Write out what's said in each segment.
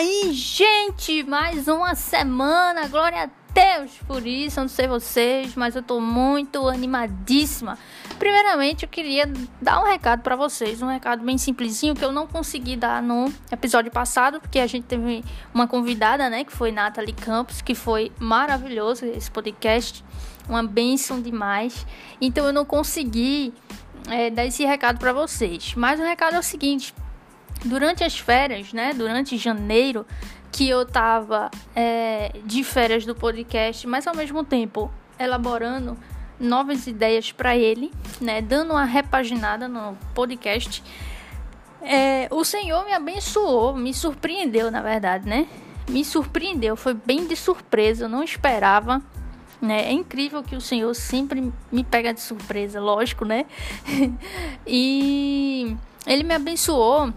aí, gente? Mais uma semana, glória a Deus por isso. Eu não sei vocês, mas eu tô muito animadíssima. Primeiramente, eu queria dar um recado para vocês, um recado bem simplesinho que eu não consegui dar no episódio passado, porque a gente teve uma convidada, né, que foi Nathalie Campos, que foi maravilhoso esse podcast, uma bênção demais. Então eu não consegui é, dar esse recado para vocês. Mas o recado é o seguinte: durante as férias, né? Durante janeiro, que eu tava é, de férias do podcast, mas ao mesmo tempo elaborando novas ideias para ele, né? Dando uma repaginada no podcast. É, o Senhor me abençoou, me surpreendeu, na verdade, né? Me surpreendeu, foi bem de surpresa, eu não esperava. Né? É incrível que o Senhor sempre me pega de surpresa, lógico, né? e ele me abençoou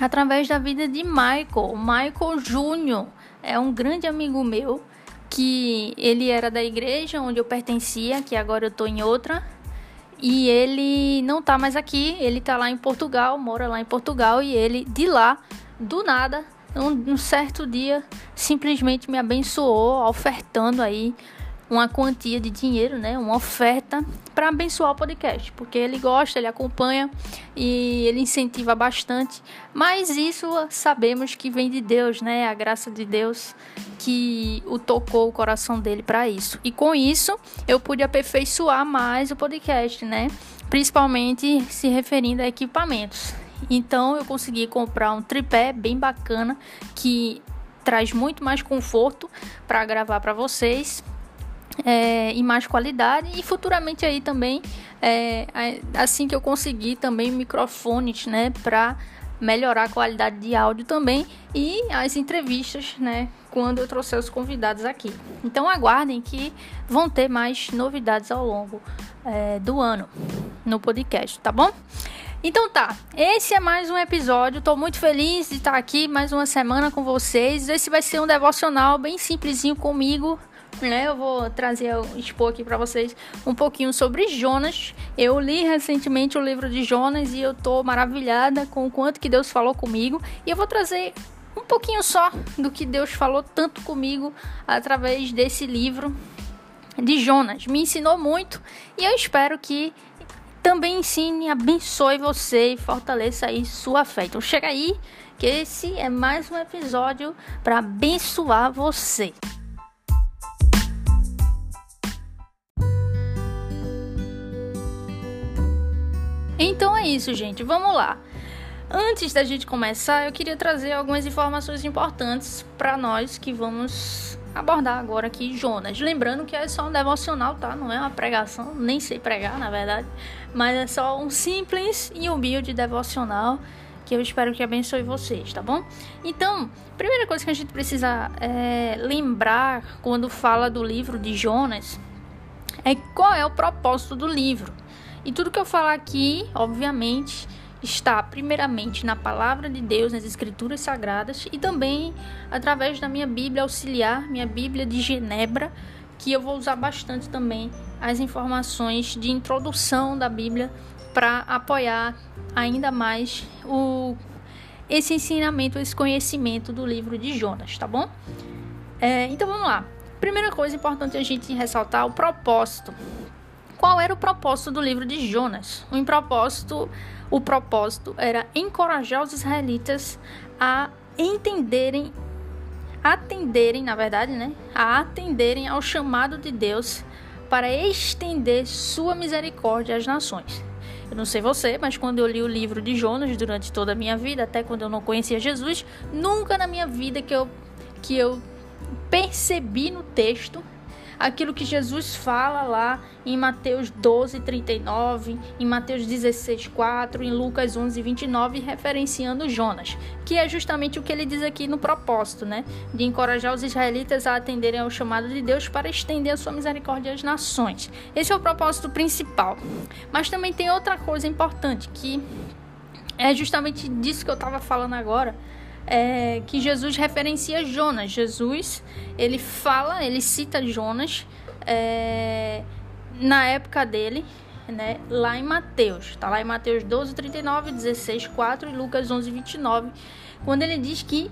através da vida de Michael. Michael Júnior é um grande amigo meu que ele era da igreja onde eu pertencia, que agora eu tô em outra. E ele não tá mais aqui, ele tá lá em Portugal, mora lá em Portugal e ele de lá, do nada, um, um certo dia, simplesmente me abençoou, ofertando aí uma quantia de dinheiro, né, uma oferta para abençoar o podcast, porque ele gosta, ele acompanha e ele incentiva bastante. Mas isso sabemos que vem de Deus, né, a graça de Deus que o tocou o coração dele para isso. E com isso eu pude aperfeiçoar mais o podcast, né, principalmente se referindo a equipamentos. Então eu consegui comprar um tripé bem bacana que traz muito mais conforto para gravar para vocês é, em mais qualidade e futuramente aí também é, assim que eu conseguir também microfones né para melhorar a qualidade de áudio também e as entrevistas né quando eu trouxer os convidados aqui então aguardem que vão ter mais novidades ao longo é, do ano no podcast tá bom então tá, esse é mais um episódio. Tô muito feliz de estar aqui mais uma semana com vocês. Esse vai ser um devocional bem simplesinho comigo, né? Eu vou trazer, expor aqui para vocês um pouquinho sobre Jonas. Eu li recentemente o livro de Jonas e eu tô maravilhada com o quanto que Deus falou comigo. E eu vou trazer um pouquinho só do que Deus falou tanto comigo através desse livro de Jonas. Me ensinou muito e eu espero que também ensine, abençoe você e fortaleça aí sua fé. Então chega aí que esse é mais um episódio para abençoar você. Então é isso, gente. Vamos lá. Antes da gente começar, eu queria trazer algumas informações importantes para nós que vamos abordar agora aqui Jonas. Lembrando que é só um devocional, tá? Não é uma pregação, nem sei pregar, na verdade, mas é só um simples e humilde devocional que eu espero que abençoe vocês, tá bom? Então, primeira coisa que a gente precisa é, lembrar quando fala do livro de Jonas é qual é o propósito do livro. E tudo que eu falar aqui, obviamente, está primeiramente na palavra de Deus, nas escrituras sagradas e também através da minha Bíblia auxiliar, minha Bíblia de Genebra, que eu vou usar bastante também as informações de introdução da Bíblia para apoiar ainda mais o esse ensinamento, esse conhecimento do livro de Jonas, tá bom? É, então vamos lá. Primeira coisa importante a gente ressaltar o propósito qual era o propósito do livro de Jonas? O propósito, o propósito era encorajar os israelitas a entenderem, atenderem, na verdade, né, a atenderem ao chamado de Deus para estender sua misericórdia às nações. Eu não sei você, mas quando eu li o livro de Jonas durante toda a minha vida, até quando eu não conhecia Jesus, nunca na minha vida que eu que eu percebi no texto aquilo que Jesus fala lá em Mateus 12, 39, em Mateus 16, 4, em Lucas 11, 29, referenciando Jonas, que é justamente o que ele diz aqui no propósito, né? De encorajar os israelitas a atenderem ao chamado de Deus para estender a sua misericórdia às nações. Esse é o propósito principal. Mas também tem outra coisa importante, que é justamente disso que eu estava falando agora é, que Jesus referencia Jonas. Jesus, ele fala, ele cita Jonas é, na época dele, né, lá em Mateus. Está lá em Mateus 12, 39, 16, 4 e Lucas 11, 29, quando ele diz que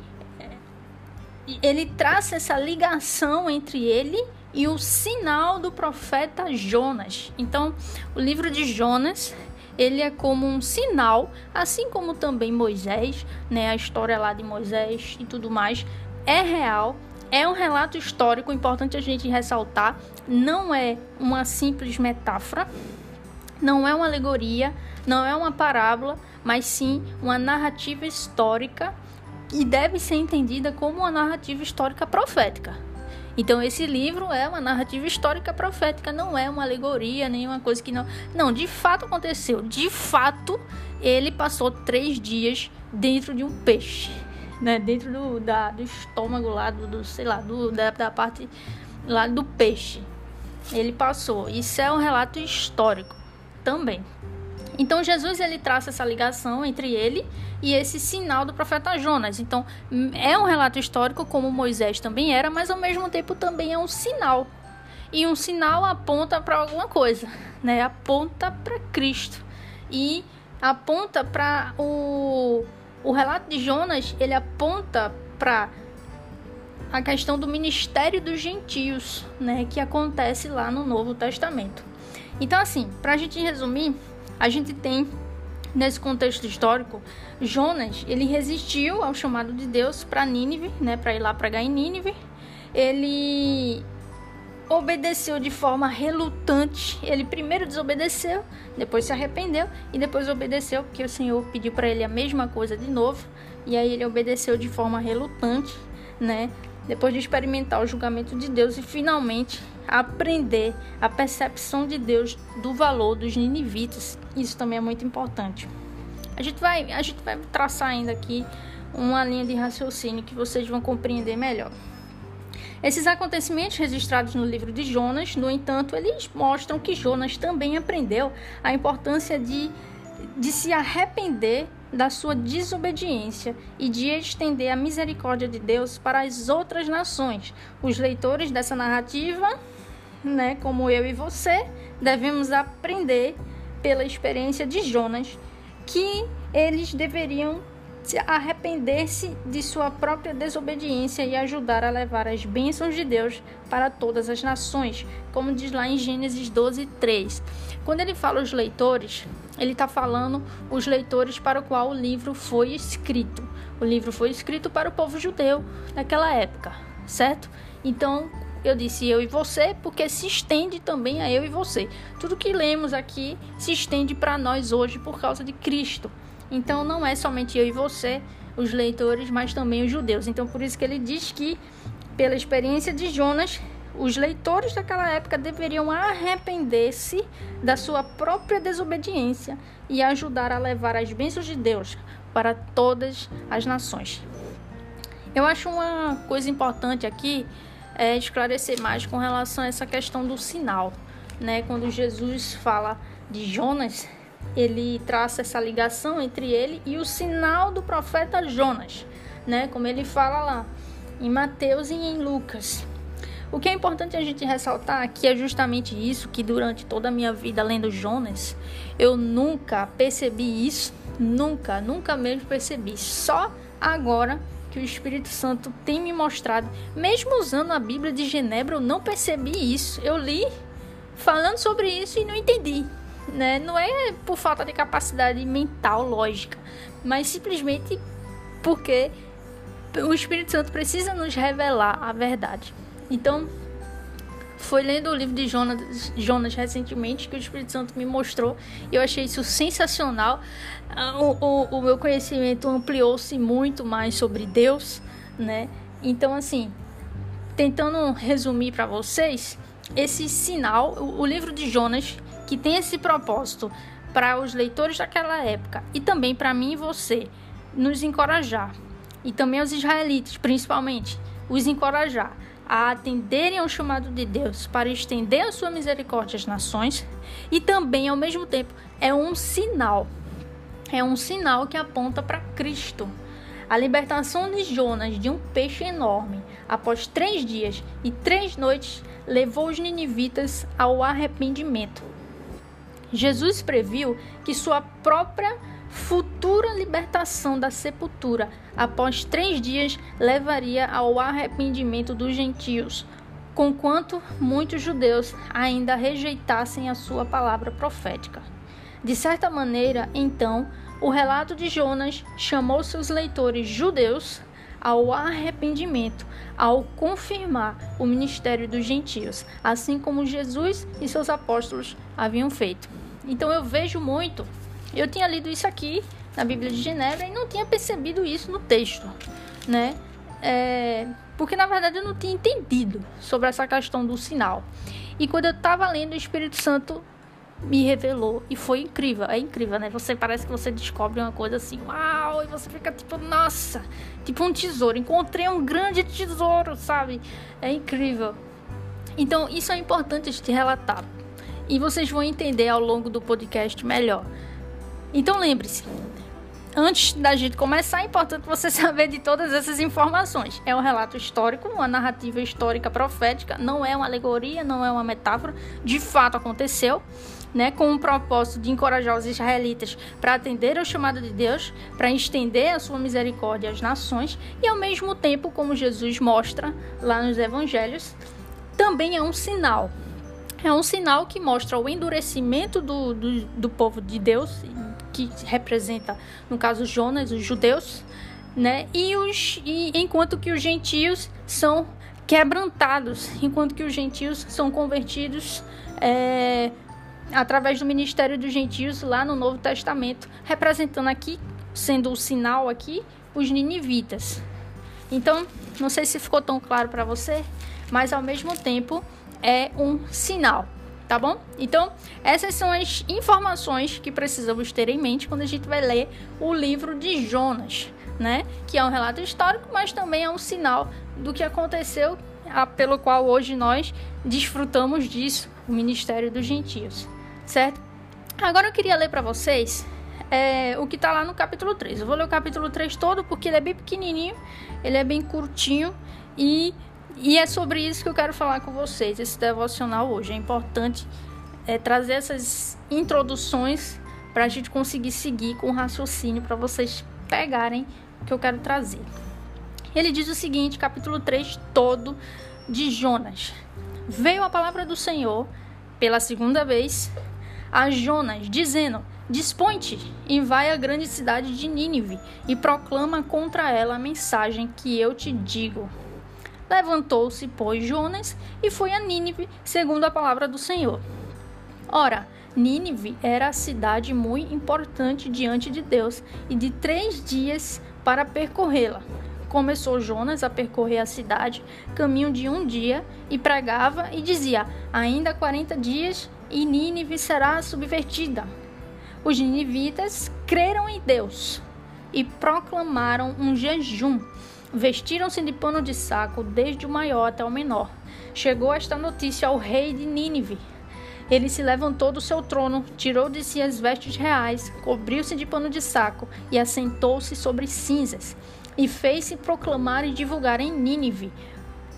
ele traça essa ligação entre ele e o sinal do profeta Jonas. Então, o livro de Jonas ele é como um sinal, assim como também Moisés, né, a história lá de Moisés e tudo mais, é real, é um relato histórico, importante a gente ressaltar, não é uma simples metáfora, não é uma alegoria, não é uma parábola, mas sim uma narrativa histórica e deve ser entendida como uma narrativa histórica profética. Então esse livro é uma narrativa histórica profética, não é uma alegoria, nenhuma coisa que não. Não, de fato aconteceu. De fato, ele passou três dias dentro de um peixe, né? Dentro do, da, do estômago lá, do, do sei lá, do, da, da parte lá do peixe. Ele passou. Isso é um relato histórico também. Então Jesus ele traça essa ligação entre ele e esse sinal do profeta Jonas. Então é um relato histórico como Moisés também era, mas ao mesmo tempo também é um sinal. E um sinal aponta para alguma coisa, né? Aponta para Cristo. E aponta para o o relato de Jonas, ele aponta para a questão do ministério dos gentios, né, que acontece lá no Novo Testamento. Então assim, para a gente resumir, a gente tem nesse contexto histórico, Jonas, ele resistiu ao chamado de Deus para Nínive, né, para ir lá pregar em Nínive. Ele obedeceu de forma relutante. Ele primeiro desobedeceu, depois se arrependeu e depois obedeceu porque o Senhor pediu para ele a mesma coisa de novo. E aí ele obedeceu de forma relutante, né? Depois de experimentar o julgamento de Deus e finalmente aprender a percepção de Deus do valor dos ninivitas. Isso também é muito importante. A gente vai, a gente vai traçar ainda aqui uma linha de raciocínio que vocês vão compreender melhor. Esses acontecimentos registrados no livro de Jonas, no entanto, eles mostram que Jonas também aprendeu a importância de, de se arrepender da sua desobediência e de estender a misericórdia de Deus para as outras nações. Os leitores dessa narrativa né, como eu e você, devemos aprender pela experiência de Jonas que eles deveriam arrepender-se de sua própria desobediência e ajudar a levar as bênçãos de Deus para todas as nações, como diz lá em Gênesis 12, 3. Quando ele fala os leitores, ele está falando os leitores para o qual o livro foi escrito. O livro foi escrito para o povo judeu naquela época, certo? Então, eu disse eu e você, porque se estende também a eu e você. Tudo que lemos aqui se estende para nós hoje por causa de Cristo. Então não é somente eu e você, os leitores, mas também os judeus. Então por isso que ele diz que, pela experiência de Jonas, os leitores daquela época deveriam arrepender-se da sua própria desobediência e ajudar a levar as bênçãos de Deus para todas as nações. Eu acho uma coisa importante aqui é, esclarecer mais com relação a essa questão do sinal. Né? Quando Jesus fala de Jonas, ele traça essa ligação entre ele e o sinal do profeta Jonas, né? como ele fala lá em Mateus e em Lucas. O que é importante a gente ressaltar aqui é justamente isso, que durante toda a minha vida lendo Jonas, eu nunca percebi isso, nunca, nunca mesmo percebi. Só agora que o Espírito Santo tem me mostrado. Mesmo usando a Bíblia de Genebra, eu não percebi isso. Eu li falando sobre isso e não entendi. Né? Não é por falta de capacidade mental, lógica, mas simplesmente porque o Espírito Santo precisa nos revelar a verdade. Então, foi lendo o livro de Jonas, Jonas recentemente que o Espírito Santo me mostrou e eu achei isso sensacional. Ah, o, o, o meu conhecimento ampliou-se muito mais sobre Deus, né? Então, assim, tentando resumir para vocês, esse sinal, o, o livro de Jonas, que tem esse propósito para os leitores daquela época e também para mim e você, nos encorajar, e também os israelitas, principalmente, os encorajar a atenderem ao chamado de Deus para estender a sua misericórdia às nações e também, ao mesmo tempo, é um sinal. É um sinal que aponta para Cristo. A libertação de Jonas de um peixe enorme, após três dias e três noites, levou os ninivitas ao arrependimento. Jesus previu que sua própria futura libertação da sepultura após três dias levaria ao arrependimento dos gentios, conquanto muitos judeus ainda rejeitassem a sua palavra profética. De certa maneira, então, o relato de Jonas chamou seus leitores judeus ao arrependimento, ao confirmar o ministério dos gentios, assim como Jesus e seus apóstolos haviam feito. Então eu vejo muito, eu tinha lido isso aqui na Bíblia de Genebra e não tinha percebido isso no texto, né? É, porque na verdade eu não tinha entendido sobre essa questão do sinal. E quando eu estava lendo, o Espírito Santo me revelou e foi incrível. É incrível, né? Você parece que você descobre uma coisa assim, uau, e você fica tipo, nossa, tipo um tesouro. Encontrei um grande tesouro, sabe? É incrível. Então, isso é importante te relatar. E vocês vão entender ao longo do podcast melhor. Então, lembre-se, antes da gente começar, é importante você saber de todas essas informações. É um relato histórico, uma narrativa histórica profética, não é uma alegoria, não é uma metáfora, de fato aconteceu né, com o propósito de encorajar os israelitas para atender ao chamado de Deus, para estender a sua misericórdia às nações e ao mesmo tempo, como Jesus mostra lá nos evangelhos, também é um sinal. É um sinal que mostra o endurecimento do, do, do povo de Deus, que representa, no caso, Jonas, os judeus, né? E, os, e enquanto que os gentios são quebrantados, enquanto que os gentios são convertidos é, através do ministério dos gentios lá no Novo Testamento, representando aqui, sendo o sinal aqui, os ninivitas. Então, não sei se ficou tão claro para você, mas ao mesmo tempo é um sinal, tá bom? Então, essas são as informações que precisamos ter em mente quando a gente vai ler o livro de Jonas, né? Que é um relato histórico, mas também é um sinal do que aconteceu, pelo qual hoje nós desfrutamos disso, o ministério dos gentios certo? Agora eu queria ler para vocês é, o que está lá no capítulo 3. Eu vou ler o capítulo 3 todo porque ele é bem pequenininho, ele é bem curtinho e, e é sobre isso que eu quero falar com vocês, esse devocional hoje. É importante é, trazer essas introduções para a gente conseguir seguir com o raciocínio para vocês pegarem o que eu quero trazer. Ele diz o seguinte, capítulo 3 todo de Jonas. Veio a palavra do Senhor pela segunda vez a Jonas, dizendo: Dispõe-te e vai à grande cidade de Nínive e proclama contra ela a mensagem que eu te digo. Levantou-se, pois, Jonas e foi a Nínive, segundo a palavra do Senhor. Ora, Nínive era a cidade muito importante diante de Deus e de três dias para percorrê-la. Começou Jonas a percorrer a cidade, caminho de um dia, e pregava e dizia: Ainda quarenta dias e Nínive será subvertida. Os ninivitas creram em Deus e proclamaram um jejum. Vestiram-se de pano de saco, desde o maior até o menor. Chegou esta notícia ao rei de Nínive. Ele se levantou do seu trono, tirou de si as vestes reais, cobriu-se de pano de saco e assentou-se sobre cinzas, e fez-se proclamar e divulgar em Nínive.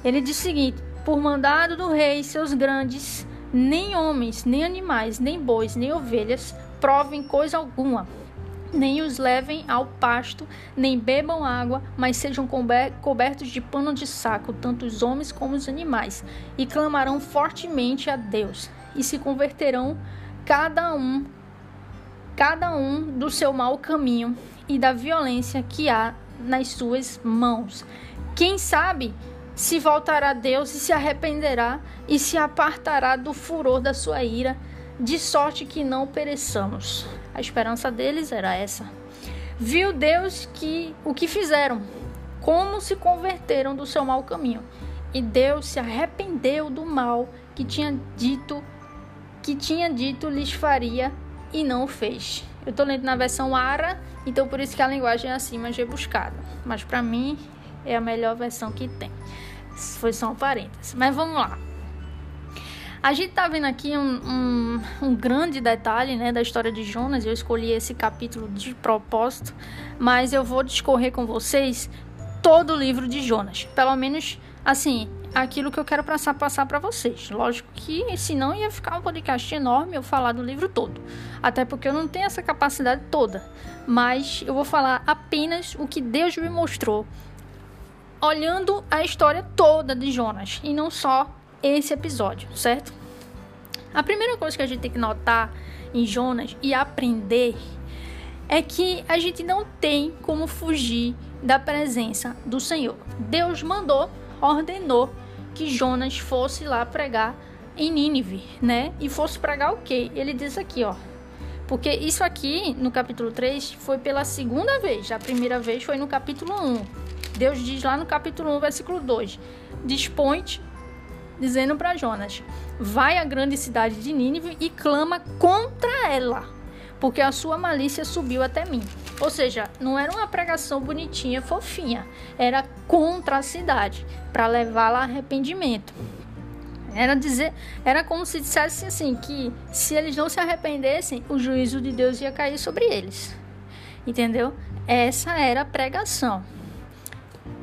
Ele disse o seguinte: Por mandado do rei, seus grandes nem homens, nem animais, nem bois, nem ovelhas provem coisa alguma, nem os levem ao pasto, nem bebam água, mas sejam cobertos de pano de saco, tanto os homens como os animais, e clamarão fortemente a Deus, e se converterão cada um cada um do seu mau caminho e da violência que há nas suas mãos. Quem sabe se voltará a Deus e se arrependerá e se apartará do furor da sua ira, de sorte que não pereçamos. A esperança deles era essa. Viu Deus que o que fizeram, como se converteram do seu mau caminho, e Deus se arrependeu do mal que tinha dito que tinha dito lhes faria e não fez. Eu estou lendo na versão Ara, então por isso que a linguagem é assim mais rebuscada. Mas para mim é a melhor versão que tem. Foi só um parênteses. Mas vamos lá. A gente tá vendo aqui um, um, um, grande detalhe né, da história de Jonas. Eu escolhi esse capítulo de propósito, mas eu vou discorrer com vocês todo o livro de Jonas. Pelo menos, assim, aquilo que eu quero passar passar para vocês. Lógico que senão ia ficar um podcast enorme eu falar do livro todo, até porque eu não tenho essa capacidade toda. Mas eu vou falar apenas o que Deus me mostrou, olhando a história toda de Jonas e não só esse episódio, certo? A primeira coisa que a gente tem que notar em Jonas e aprender é que a gente não tem como fugir da presença do Senhor. Deus mandou, ordenou que Jonas fosse lá pregar em Nínive, né? E fosse pregar o quê? Ele diz aqui, ó. Porque isso aqui, no capítulo 3, foi pela segunda vez. A primeira vez foi no capítulo 1. Deus diz lá no capítulo 1, versículo 2: Dispõe dizendo para Jonas: Vai à grande cidade de Nínive e clama contra ela, porque a sua malícia subiu até mim. Ou seja, não era uma pregação bonitinha, fofinha, era contra a cidade, para levá-la a arrependimento. Era dizer, era como se dissesse assim que se eles não se arrependessem, o juízo de Deus ia cair sobre eles. Entendeu? Essa era a pregação.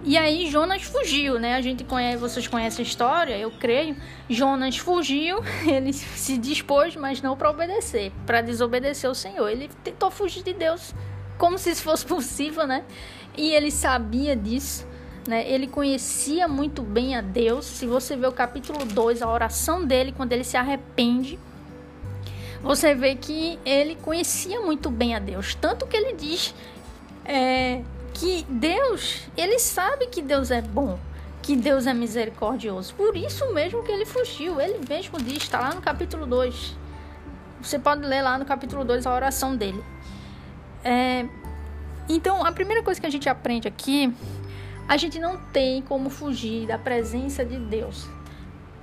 E aí Jonas fugiu, né? A gente conhece, vocês conhecem a história, eu creio. Jonas fugiu, ele se dispôs, mas não para obedecer, para desobedecer ao Senhor. Ele tentou fugir de Deus, como se isso fosse possível, né? E ele sabia disso, né? Ele conhecia muito bem a Deus. Se você vê o capítulo 2, a oração dele quando ele se arrepende, você vê que ele conhecia muito bem a Deus, tanto que ele diz é, que Deus, ele sabe que Deus é bom, que Deus é misericordioso. Por isso mesmo que ele fugiu. Ele mesmo diz, está lá no capítulo 2. Você pode ler lá no capítulo 2 a oração dele. É, então, a primeira coisa que a gente aprende aqui, a gente não tem como fugir da presença de Deus.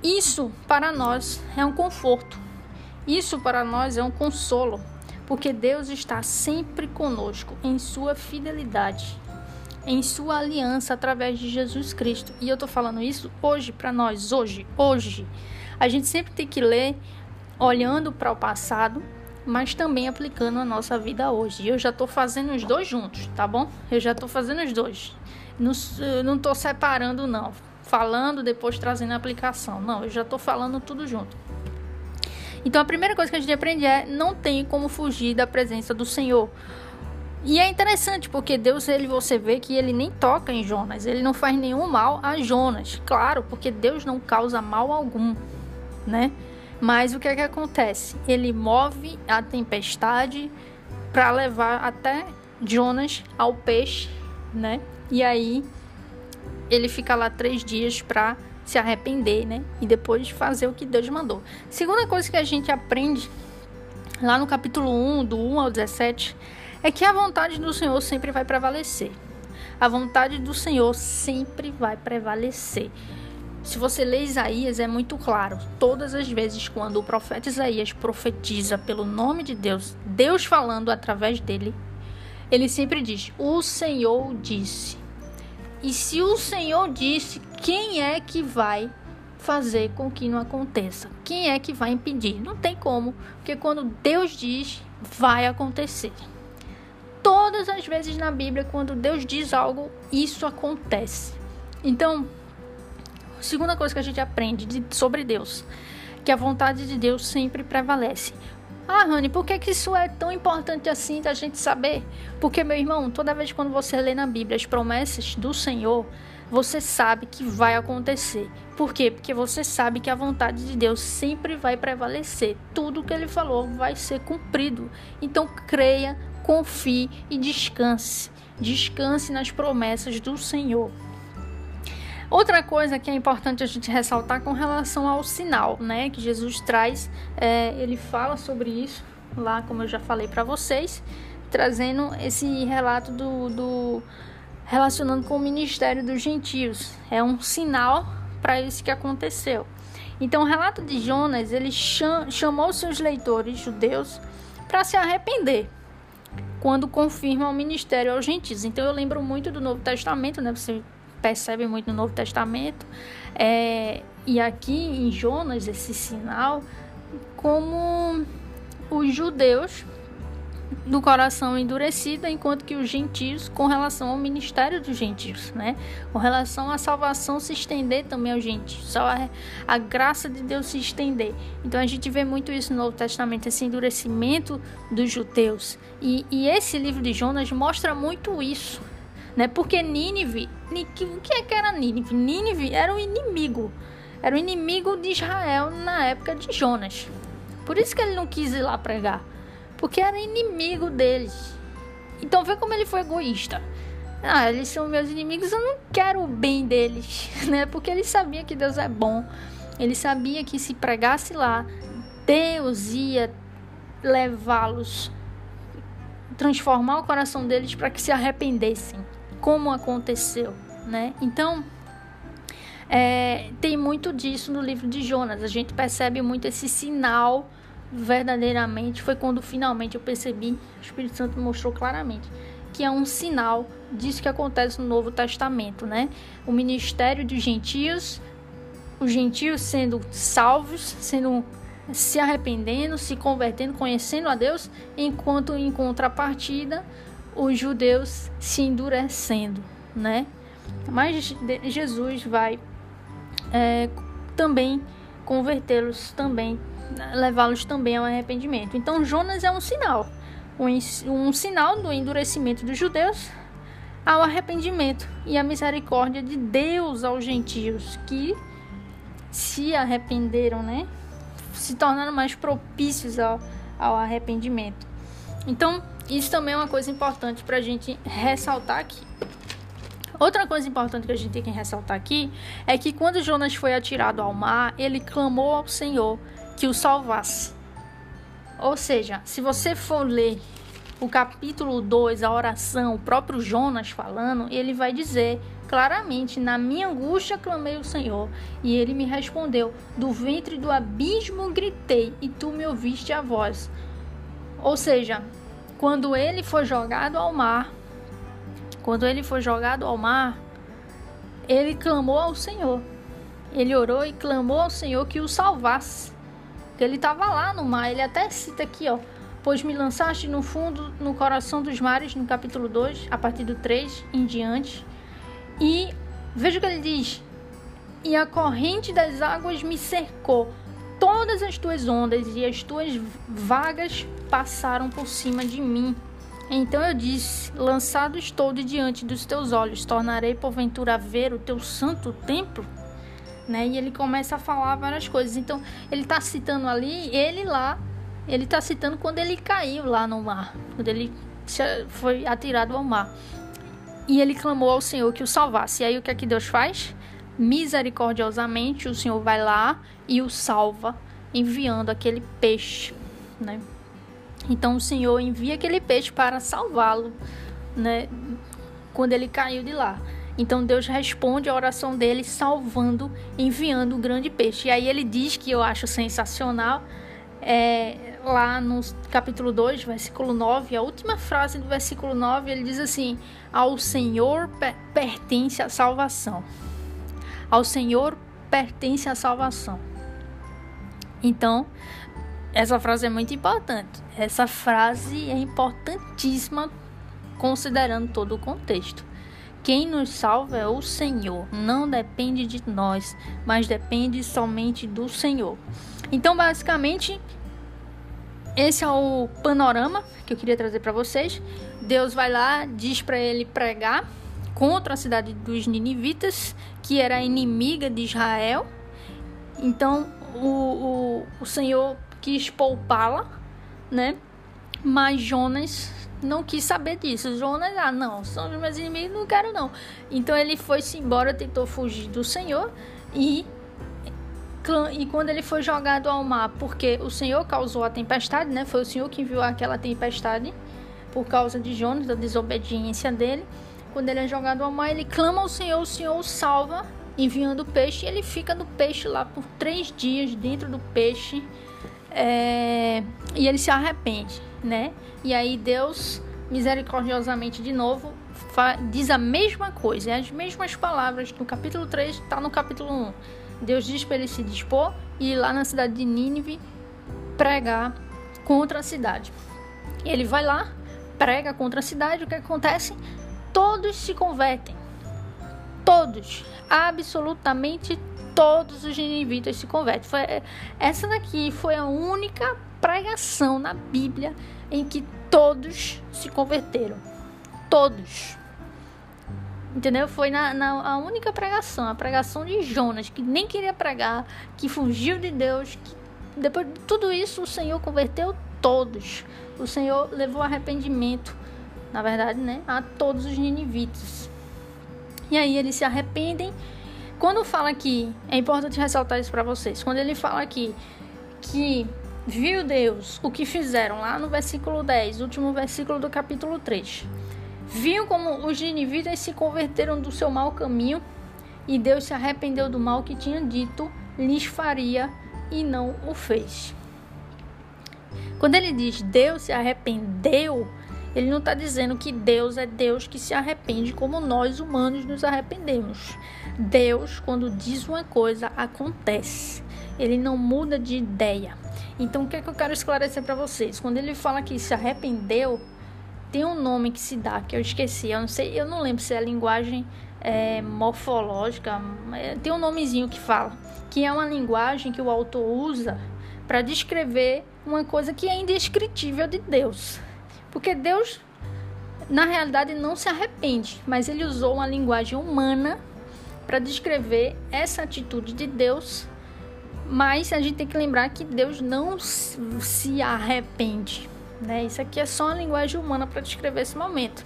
Isso para nós é um conforto. Isso para nós é um consolo, porque Deus está sempre conosco em sua fidelidade em sua aliança através de Jesus Cristo. E eu tô falando isso hoje para nós, hoje, hoje. A gente sempre tem que ler olhando para o passado, mas também aplicando a nossa vida hoje. E eu já tô fazendo os dois juntos, tá bom? Eu já tô fazendo os dois. Não, não tô separando não, falando depois trazendo a aplicação. Não, eu já tô falando tudo junto. Então a primeira coisa que a gente aprende é não tem como fugir da presença do Senhor. E é interessante porque Deus, ele você vê que ele nem toca em Jonas, ele não faz nenhum mal a Jonas. Claro, porque Deus não causa mal algum, né? Mas o que é que acontece? Ele move a tempestade para levar até Jonas ao peixe, né? E aí ele fica lá três dias para se arrepender, né? E depois fazer o que Deus mandou. Segunda coisa que a gente aprende lá no capítulo 1, do 1 ao 17, é que a vontade do Senhor sempre vai prevalecer. A vontade do Senhor sempre vai prevalecer. Se você lê Isaías, é muito claro. Todas as vezes quando o profeta Isaías profetiza pelo nome de Deus, Deus falando através dele, ele sempre diz: O Senhor disse. E se o Senhor disse, quem é que vai fazer com que não aconteça? Quem é que vai impedir? Não tem como, porque quando Deus diz, vai acontecer todas as vezes na Bíblia, quando Deus diz algo, isso acontece. Então, segunda coisa que a gente aprende de, sobre Deus, que a vontade de Deus sempre prevalece. Ah, Rani, por que, que isso é tão importante assim da gente saber? Porque, meu irmão, toda vez quando você lê na Bíblia as promessas do Senhor, você sabe que vai acontecer. Por quê? Porque você sabe que a vontade de Deus sempre vai prevalecer. Tudo que ele falou vai ser cumprido. Então, creia confie e descanse. Descanse nas promessas do Senhor. Outra coisa que é importante a gente ressaltar com relação ao sinal, né, que Jesus traz, é, ele fala sobre isso lá, como eu já falei para vocês, trazendo esse relato do, do relacionando com o ministério dos gentios. É um sinal para isso que aconteceu. Então, o relato de Jonas, ele chamou seus leitores judeus para se arrepender quando confirma o ministério aos gentios. Então eu lembro muito do Novo Testamento, né? Você percebe muito no Novo Testamento. É, e aqui em Jonas, esse sinal, como os judeus do coração endurecido, enquanto que os gentios, com relação ao ministério dos gentios, né? Com relação à salvação se estender também aos gentios, só a, a graça de Deus se estender. Então a gente vê muito isso no Novo Testamento, esse endurecimento dos judeus. E, e esse livro de Jonas mostra muito isso, né? Porque Nínive, o que é que era Nínive? Nínive era o inimigo, era o inimigo de Israel na época de Jonas. Por isso que ele não quis ir lá pregar porque era inimigo deles. Então vê como ele foi egoísta. Ah, eles são meus inimigos, eu não quero o bem deles, né? Porque ele sabia que Deus é bom. Ele sabia que se pregasse lá, Deus ia levá-los, transformar o coração deles para que se arrependessem, como aconteceu, né? Então, é, tem muito disso no livro de Jonas. A gente percebe muito esse sinal verdadeiramente foi quando finalmente eu percebi, o Espírito Santo mostrou claramente que é um sinal disso que acontece no Novo Testamento, né? O ministério dos gentios, os gentios sendo salvos, sendo se arrependendo, se convertendo, conhecendo a Deus, enquanto em contrapartida os judeus se endurecendo, né? Mas Jesus vai é, também convertê-los também levá-los também ao arrependimento. Então, Jonas é um sinal, um, sinal do endurecimento dos judeus ao arrependimento e a misericórdia de Deus aos gentios que se arrependeram, né? Se tornaram mais propícios ao, ao arrependimento. Então, isso também é uma coisa importante para a gente ressaltar aqui. Outra coisa importante que a gente tem que ressaltar aqui é que quando Jonas foi atirado ao mar, ele clamou ao Senhor que o salvasse. Ou seja, se você for ler o capítulo 2, a oração, o próprio Jonas falando, ele vai dizer claramente: Na minha angústia clamei o Senhor, e ele me respondeu: Do ventre do abismo gritei, e tu me ouviste a voz. Ou seja, quando ele foi jogado ao mar, quando ele foi jogado ao mar, ele clamou ao Senhor. Ele orou e clamou ao Senhor que o salvasse ele estava lá no mar. Ele até cita aqui, ó. Pois me lançaste no fundo, no coração dos mares, no capítulo 2, a partir do 3 em diante. E veja o que ele diz: E a corrente das águas me cercou. Todas as tuas ondas e as tuas vagas passaram por cima de mim. Então eu disse: Lançado estou de diante dos teus olhos, tornarei porventura a ver o teu santo templo né? E ele começa a falar várias coisas. Então, ele está citando ali, ele lá, ele está citando quando ele caiu lá no mar, quando ele foi atirado ao mar. E ele clamou ao Senhor que o salvasse. E aí o que é que Deus faz? Misericordiosamente, o Senhor vai lá e o salva, enviando aquele peixe, né? Então o Senhor envia aquele peixe para salvá-lo, né? Quando ele caiu de lá. Então Deus responde a oração dele salvando, enviando o grande peixe. E aí ele diz que eu acho sensacional, é, lá no capítulo 2, versículo 9, a última frase do versículo 9, ele diz assim: Ao Senhor pertence a salvação. Ao Senhor pertence a salvação. Então, essa frase é muito importante. Essa frase é importantíssima considerando todo o contexto. Quem nos salva é o Senhor, não depende de nós, mas depende somente do Senhor. Então, basicamente, esse é o panorama que eu queria trazer para vocês. Deus vai lá, diz para ele pregar contra a cidade dos ninivitas, que era inimiga de Israel. Então, o, o, o Senhor quis poupá-la, né? Mas Jonas não quis saber disso. Jonas, ah, não, são os meus inimigos, não quero não. Então ele foi-se embora, tentou fugir do Senhor e e quando ele foi jogado ao mar, porque o Senhor causou a tempestade, né? Foi o Senhor que enviou aquela tempestade por causa de Jonas, da desobediência dele. Quando ele é jogado ao mar, ele clama ao Senhor, o Senhor o salva, enviando o peixe, e ele fica no peixe lá por três dias dentro do peixe, é... e ele se arrepende né? E aí Deus, misericordiosamente de novo, diz a mesma coisa, as mesmas palavras no capítulo 3, está no capítulo 1. Deus diz para ele se dispor e ir lá na cidade de Nínive pregar contra a cidade. Ele vai lá, prega contra a cidade, o que acontece? Todos se convertem. Todos, absolutamente todos os ninivitas se convertem. Foi, essa daqui foi a única pregação na Bíblia em que todos se converteram. Todos. Entendeu? Foi na, na, a única pregação, a pregação de Jonas, que nem queria pregar, que fugiu de Deus. Que, depois de tudo isso, o Senhor converteu todos. O Senhor levou arrependimento, na verdade, né, a todos os ninivitas. E aí eles se arrependem. Quando fala aqui, é importante ressaltar isso para vocês. Quando ele fala aqui que viu Deus o que fizeram lá no versículo 10, último versículo do capítulo 3 Viu como os ninivitas se converteram do seu mau caminho e Deus se arrependeu do mal que tinha dito lhes faria e não o fez. Quando ele diz Deus se arrependeu, ele não está dizendo que Deus é Deus que se arrepende como nós humanos nos arrependemos. Deus, quando diz uma coisa, acontece. Ele não muda de ideia. Então, o que, é que eu quero esclarecer para vocês? Quando ele fala que se arrependeu, tem um nome que se dá, que eu esqueci, eu não sei, eu não lembro se é linguagem é, morfológica, é, tem um nomezinho que fala, que é uma linguagem que o autor usa para descrever uma coisa que é indescritível de Deus. Porque Deus, na realidade, não se arrepende, mas ele usou uma linguagem humana para descrever essa atitude de Deus. Mas a gente tem que lembrar que Deus não se arrepende. Né? Isso aqui é só uma linguagem humana para descrever esse momento.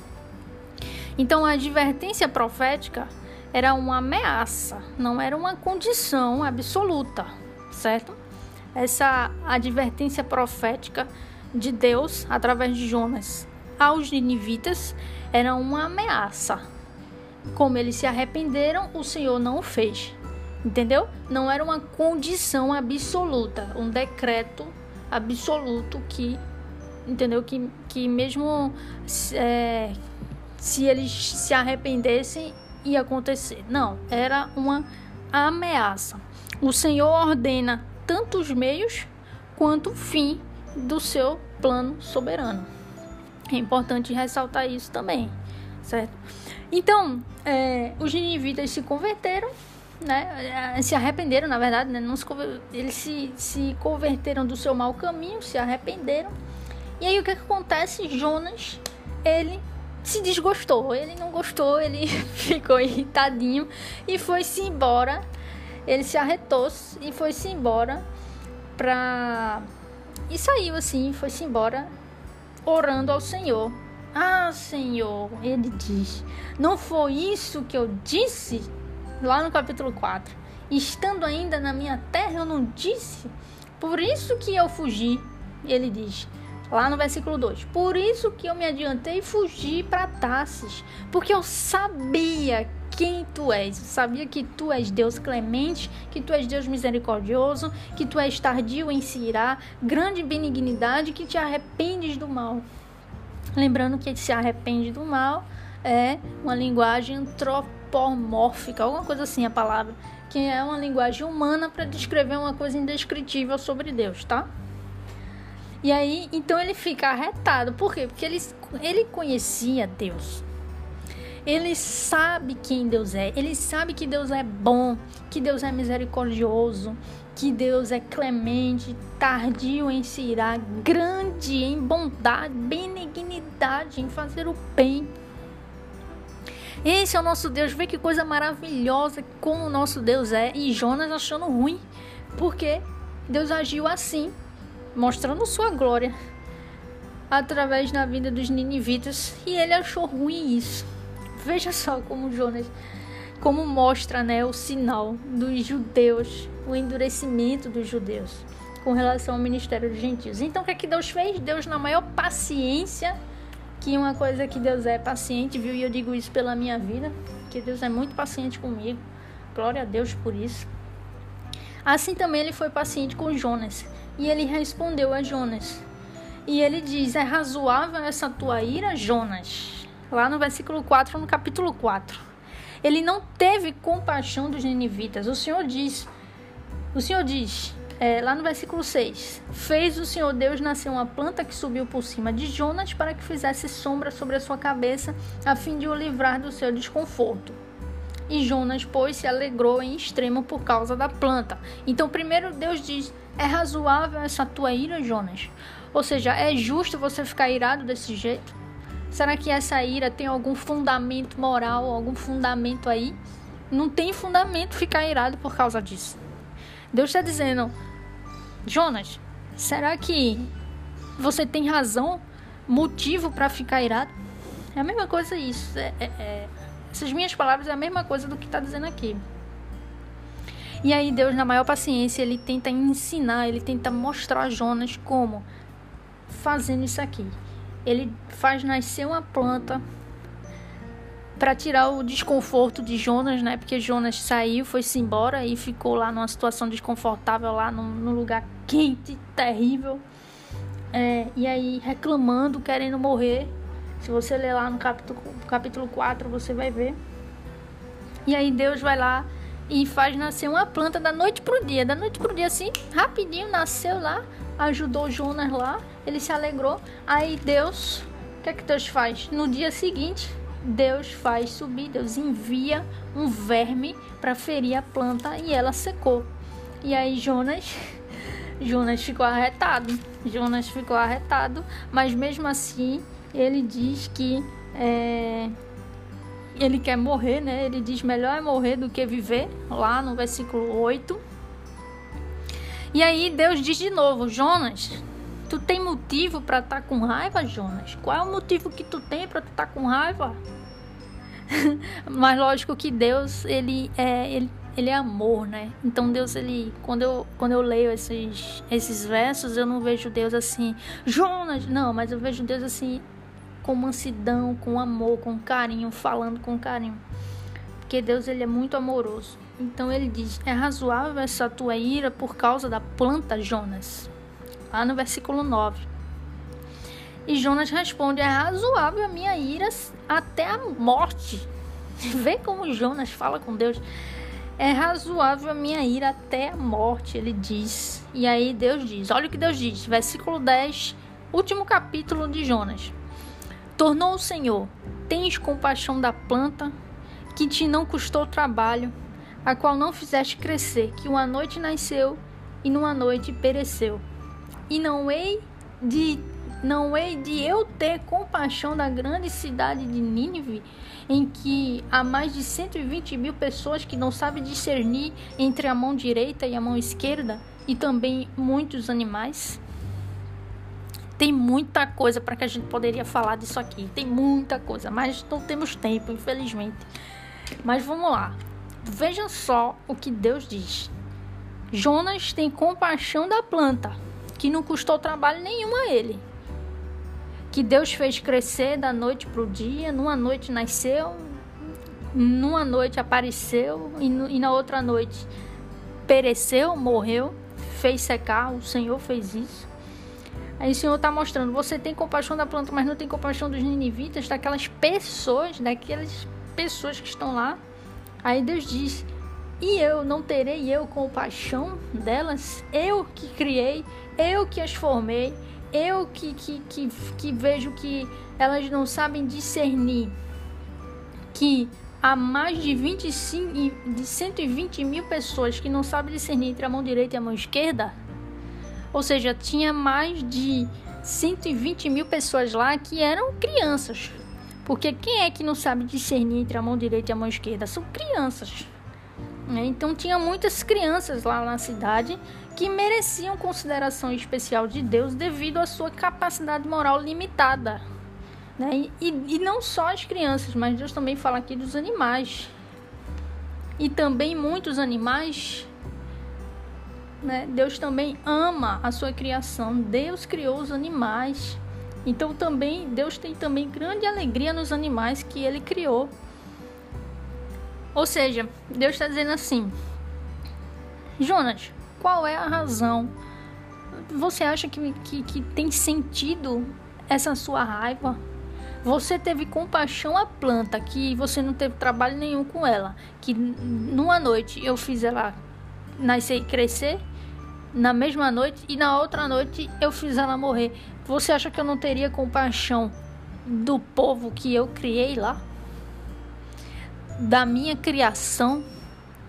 Então, a advertência profética era uma ameaça, não era uma condição absoluta, certo? Essa advertência profética de Deus através de Jonas aos ninivitas era uma ameaça. Como eles se arrependeram, o Senhor não o fez. Entendeu? Não era uma condição absoluta, um decreto absoluto que entendeu? Que, que mesmo é, se eles se arrependessem, ia acontecer. Não, era uma ameaça. O Senhor ordena tanto os meios quanto o fim do seu plano soberano. É importante ressaltar isso também, certo? Então, é, os ninivitas se converteram, né? É, se arrependeram, na verdade, né? Não se, eles se, se converteram do seu mau caminho, se arrependeram e aí o que, que acontece? Jonas, ele se desgostou, ele não gostou, ele ficou irritadinho e foi-se embora. Ele se arretou e foi-se embora pra. E saiu assim, foi-se embora orando ao Senhor. Ah, Senhor, ele diz: Não foi isso que eu disse lá no capítulo 4. Estando ainda na minha terra, eu não disse. Por isso que eu fugi. Ele diz: lá no versículo 2. Por isso que eu me adiantei e fugi para Tarsis, porque eu sabia quem tu és. Eu sabia que tu és Deus clemente, que tu és Deus misericordioso, que tu és tardio em se irar, grande benignidade, que te arrependes do mal. Lembrando que se arrepende do mal é uma linguagem antropomórfica, alguma coisa assim a palavra, que é uma linguagem humana para descrever uma coisa indescritível sobre Deus, tá? E aí, então ele fica arretado. Por quê? Porque ele, ele conhecia Deus. Ele sabe quem Deus é. Ele sabe que Deus é bom, que Deus é misericordioso, que Deus é clemente, tardio em se irar, grande em bondade, benignidade, em fazer o bem. Esse é o nosso Deus. Vê que coisa maravilhosa como o nosso Deus é. E Jonas achando ruim, porque Deus agiu assim mostrando sua glória através da vida dos ninivitas e ele achou ruim isso. Veja só como Jonas, como mostra né, o sinal dos judeus, o endurecimento dos judeus com relação ao ministério dos gentios. Então o que é que Deus fez? Deus na maior paciência, que uma coisa que Deus é paciente, viu? E eu digo isso pela minha vida, que Deus é muito paciente comigo. Glória a Deus por isso. Assim também ele foi paciente com Jonas. E ele respondeu a Jonas. E ele diz: É razoável essa tua ira, Jonas? Lá no versículo 4, no capítulo 4. Ele não teve compaixão dos ninivitas. O Senhor diz: O Senhor diz, é, lá no versículo 6: Fez o Senhor Deus nascer uma planta que subiu por cima de Jonas para que fizesse sombra sobre a sua cabeça, a fim de o livrar do seu desconforto. E Jonas, pois, se alegrou em extremo por causa da planta. Então, primeiro Deus diz: É razoável essa tua ira, Jonas? Ou seja, é justo você ficar irado desse jeito? Será que essa ira tem algum fundamento moral, algum fundamento aí? Não tem fundamento ficar irado por causa disso. Deus está dizendo: Jonas, será que você tem razão, motivo para ficar irado? É a mesma coisa isso. É, é, é, essas minhas palavras é a mesma coisa do que está dizendo aqui. E aí Deus, na maior paciência, ele tenta ensinar, ele tenta mostrar a Jonas como fazendo isso aqui. Ele faz nascer uma planta para tirar o desconforto de Jonas, né? Porque Jonas saiu, foi-se embora e ficou lá numa situação desconfortável, lá num, num lugar quente, terrível. É, e aí reclamando, querendo morrer. Se você ler lá no capítulo, capítulo 4, você vai ver. E aí Deus vai lá e faz nascer uma planta da noite pro dia. Da noite pro dia, assim, rapidinho nasceu lá, ajudou Jonas lá, ele se alegrou. Aí Deus, o que é que Deus faz? No dia seguinte, Deus faz subir, Deus envia um verme para ferir a planta e ela secou. E aí Jonas, Jonas ficou arretado. Jonas ficou arretado, mas mesmo assim ele diz que é, ele quer morrer, né? Ele diz melhor é morrer do que viver, lá no versículo 8. E aí Deus diz de novo, Jonas, tu tem motivo para estar tá com raiva, Jonas? Qual é o motivo que tu tem para estar tá com raiva? Mas lógico que Deus, ele é, ele, ele é amor, né? Então Deus, ele, quando eu, quando eu leio esses, esses versos, eu não vejo Deus assim, Jonas, não, mas eu vejo Deus assim, com mansidão, com amor, com carinho, falando com carinho. Porque Deus, ele é muito amoroso. Então ele diz: É razoável essa tua ira por causa da planta, Jonas? Lá no versículo 9. E Jonas responde: É razoável a minha ira até a morte. Vê como Jonas fala com Deus. É razoável a minha ira até a morte, ele diz. E aí Deus diz: Olha o que Deus diz, versículo 10, último capítulo de Jonas. Tornou o Senhor: Tens compaixão da planta que te não custou trabalho, a qual não fizeste crescer, que uma noite nasceu e numa noite pereceu e não hei de não hei de eu ter compaixão da grande cidade de Nínive, em que há mais de 120 mil pessoas que não sabem discernir entre a mão direita e a mão esquerda, e também muitos animais? Tem muita coisa para que a gente poderia falar disso aqui, tem muita coisa, mas não temos tempo, infelizmente. Mas vamos lá. Vejam só o que Deus diz. Jonas tem compaixão da planta que não custou trabalho nenhum a ele. Que Deus fez crescer da noite para o dia, numa noite nasceu, numa noite apareceu e, e na outra noite pereceu, morreu, fez secar, o Senhor fez isso. Aí o Senhor está mostrando, você tem compaixão da planta, mas não tem compaixão dos ninivitas, daquelas pessoas, daquelas pessoas que estão lá. Aí Deus diz, e eu não terei eu compaixão delas? Eu que criei, eu que as formei, eu que, que, que, que vejo que elas não sabem discernir que há mais de 25, de 120 mil pessoas que não sabem discernir entre a mão direita e a mão esquerda. Ou seja, tinha mais de 120 mil pessoas lá que eram crianças. Porque quem é que não sabe discernir entre a mão direita e a mão esquerda? São crianças. Né? Então tinha muitas crianças lá na cidade que mereciam consideração especial de Deus devido à sua capacidade moral limitada. Né? E, e não só as crianças, mas Deus também fala aqui dos animais. E também muitos animais. Né? Deus também ama a sua criação. Deus criou os animais. Então também Deus tem também grande alegria nos animais que ele criou. Ou seja, Deus está dizendo assim: Jonas, qual é a razão? Você acha que, que, que tem sentido essa sua raiva? Você teve compaixão à planta, que você não teve trabalho nenhum com ela, que numa noite eu fiz ela nascer e crescer, na mesma noite e na outra noite eu fiz ela morrer. Você acha que eu não teria compaixão do povo que eu criei lá? Da minha criação?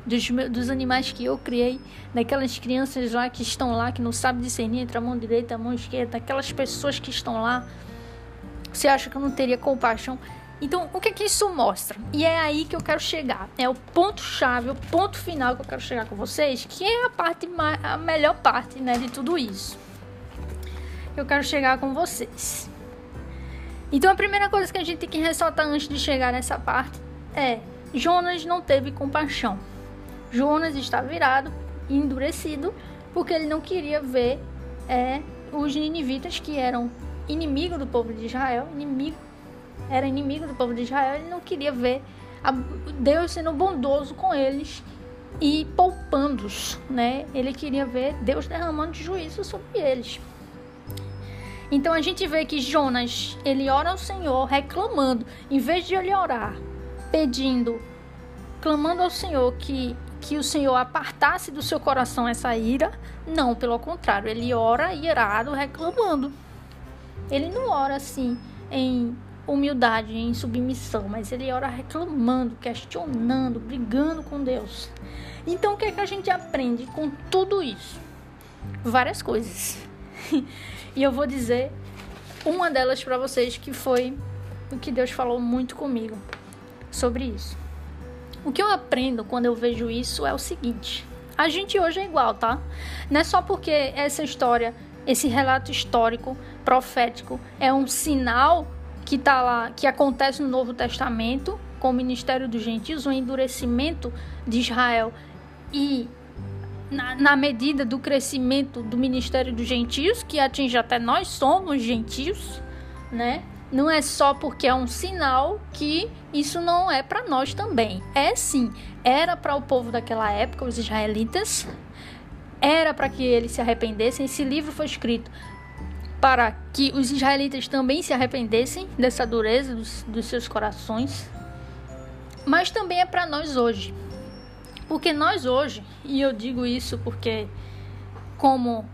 Dos, dos animais que eu criei, daquelas crianças lá que estão lá, que não sabem discernir entre a mão direita e a mão esquerda, daquelas pessoas que estão lá. Você acha que eu não teria compaixão? Então, o que que isso mostra? E é aí que eu quero chegar. É o ponto chave, o ponto final que eu quero chegar com vocês, que é a parte a melhor parte, né, de tudo isso. Eu quero chegar com vocês. Então, a primeira coisa que a gente tem que ressaltar antes de chegar nessa parte é: Jonas não teve compaixão. Jonas está virado, endurecido, porque ele não queria ver é, os ninivitas que eram inimigo do povo de Israel, inimigo era inimigo do povo de Israel, ele não queria ver Deus sendo bondoso com eles e poupando-os, né? Ele queria ver Deus derramando juízo sobre eles. Então a gente vê que Jonas, ele ora ao Senhor reclamando, em vez de ele orar, pedindo, clamando ao Senhor que que o Senhor apartasse do seu coração essa ira, não, pelo contrário, ele ora irado, reclamando. Ele não ora assim em humildade, em submissão, mas ele ora reclamando, questionando, brigando com Deus. Então o que é que a gente aprende com tudo isso? Várias coisas. e eu vou dizer uma delas para vocês que foi o que Deus falou muito comigo sobre isso. O que eu aprendo quando eu vejo isso é o seguinte: a gente hoje é igual, tá? Não é só porque essa história, esse relato histórico, profético, é um sinal que tá lá, que acontece no Novo Testamento, com o ministério dos gentios, o endurecimento de Israel e na, na, medida do crescimento do ministério dos gentios, que atinge até nós somos gentios, né? Não é só porque é um sinal que isso não é para nós também. É sim, era para o povo daquela época, os israelitas, era para que eles se arrependessem. Esse livro foi escrito para que os israelitas também se arrependessem dessa dureza dos, dos seus corações, mas também é para nós hoje. Porque nós hoje, e eu digo isso porque, como